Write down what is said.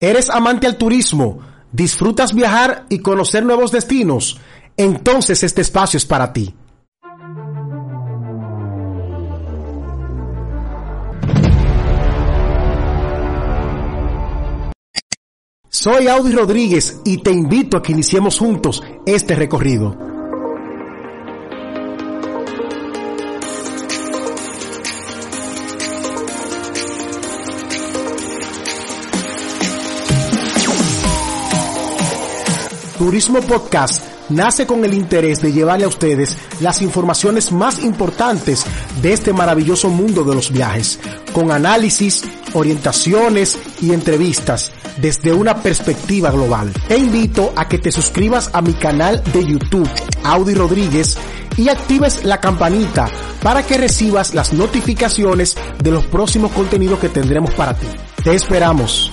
¿Eres amante al turismo? ¿Disfrutas viajar y conocer nuevos destinos? Entonces este espacio es para ti. Soy Audi Rodríguez y te invito a que iniciemos juntos este recorrido. Turismo Podcast nace con el interés de llevarle a ustedes las informaciones más importantes de este maravilloso mundo de los viajes, con análisis, orientaciones y entrevistas desde una perspectiva global. Te invito a que te suscribas a mi canal de YouTube, Audi Rodríguez, y actives la campanita para que recibas las notificaciones de los próximos contenidos que tendremos para ti. Te esperamos.